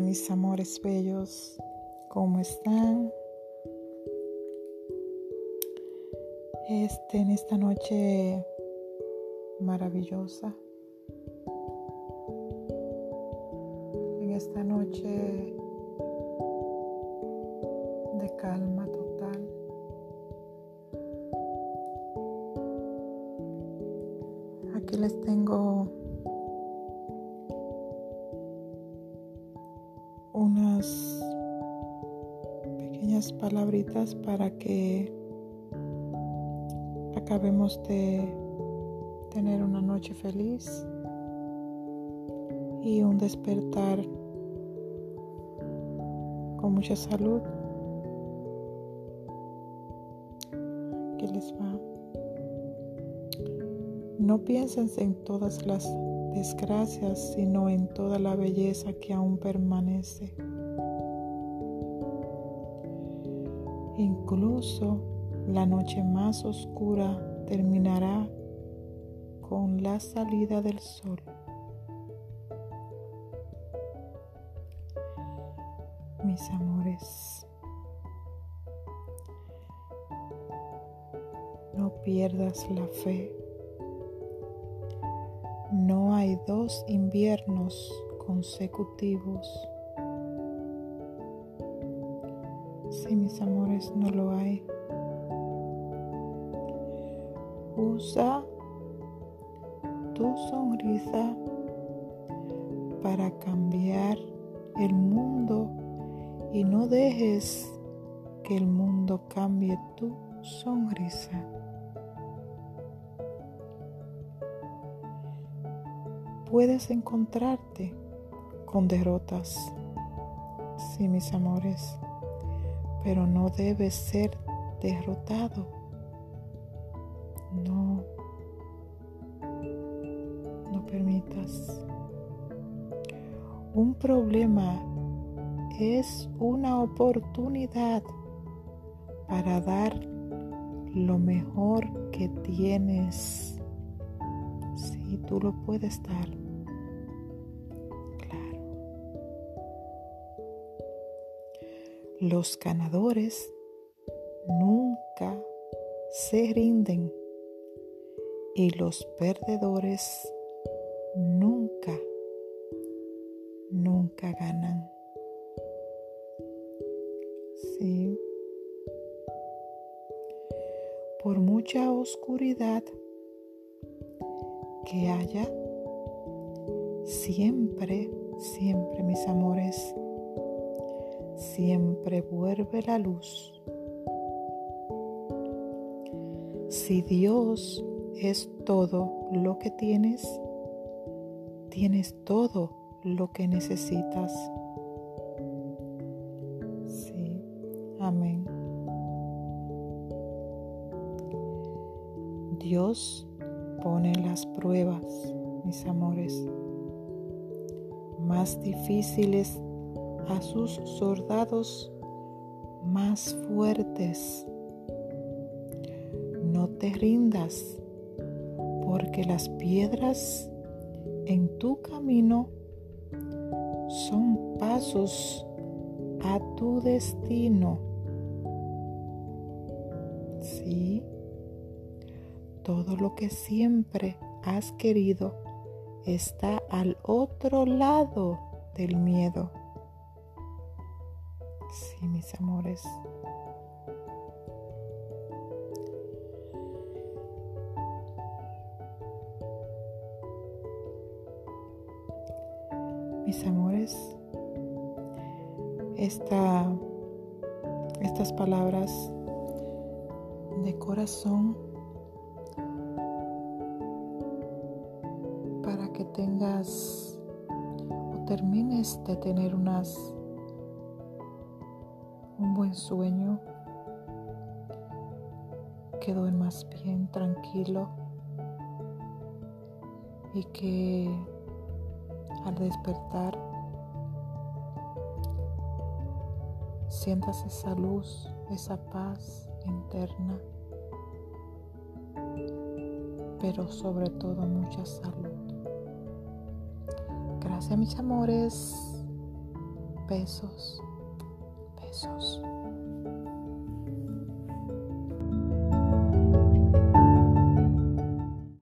Mis amores bellos, ¿cómo están? Este, en esta noche maravillosa, en esta noche de calma total, aquí les tengo pequeñas palabritas para que acabemos de tener una noche feliz y un despertar con mucha salud. ¿Qué les va? No piensen en todas las desgracias, sino en toda la belleza que aún permanece. Incluso la noche más oscura terminará con la salida del sol. Mis amores, no pierdas la fe. No hay dos inviernos consecutivos. Sí, mis amores, no lo hay. Usa tu sonrisa para cambiar el mundo y no dejes que el mundo cambie tu sonrisa. puedes encontrarte con derrotas, sí, mis amores, pero no debes ser derrotado. No, no permitas. Un problema es una oportunidad para dar lo mejor que tienes. Si tú lo puedes dar. Los ganadores nunca se rinden y los perdedores nunca, nunca ganan. Sí. Por mucha oscuridad que haya, siempre, siempre mis amores, siempre vuelve la luz. Si Dios es todo lo que tienes, tienes todo lo que necesitas. Sí, amén. Dios pone las pruebas, mis amores, más difíciles a sus soldados más fuertes. No te rindas, porque las piedras en tu camino son pasos a tu destino. Sí, todo lo que siempre has querido está al otro lado del miedo. Sí, mis amores. Mis amores, esta, estas palabras de corazón para que tengas o termines de tener unas un buen sueño, que duermas bien, tranquilo y que al despertar sientas esa luz, esa paz interna, pero sobre todo mucha salud. Gracias mis amores. besos, besos.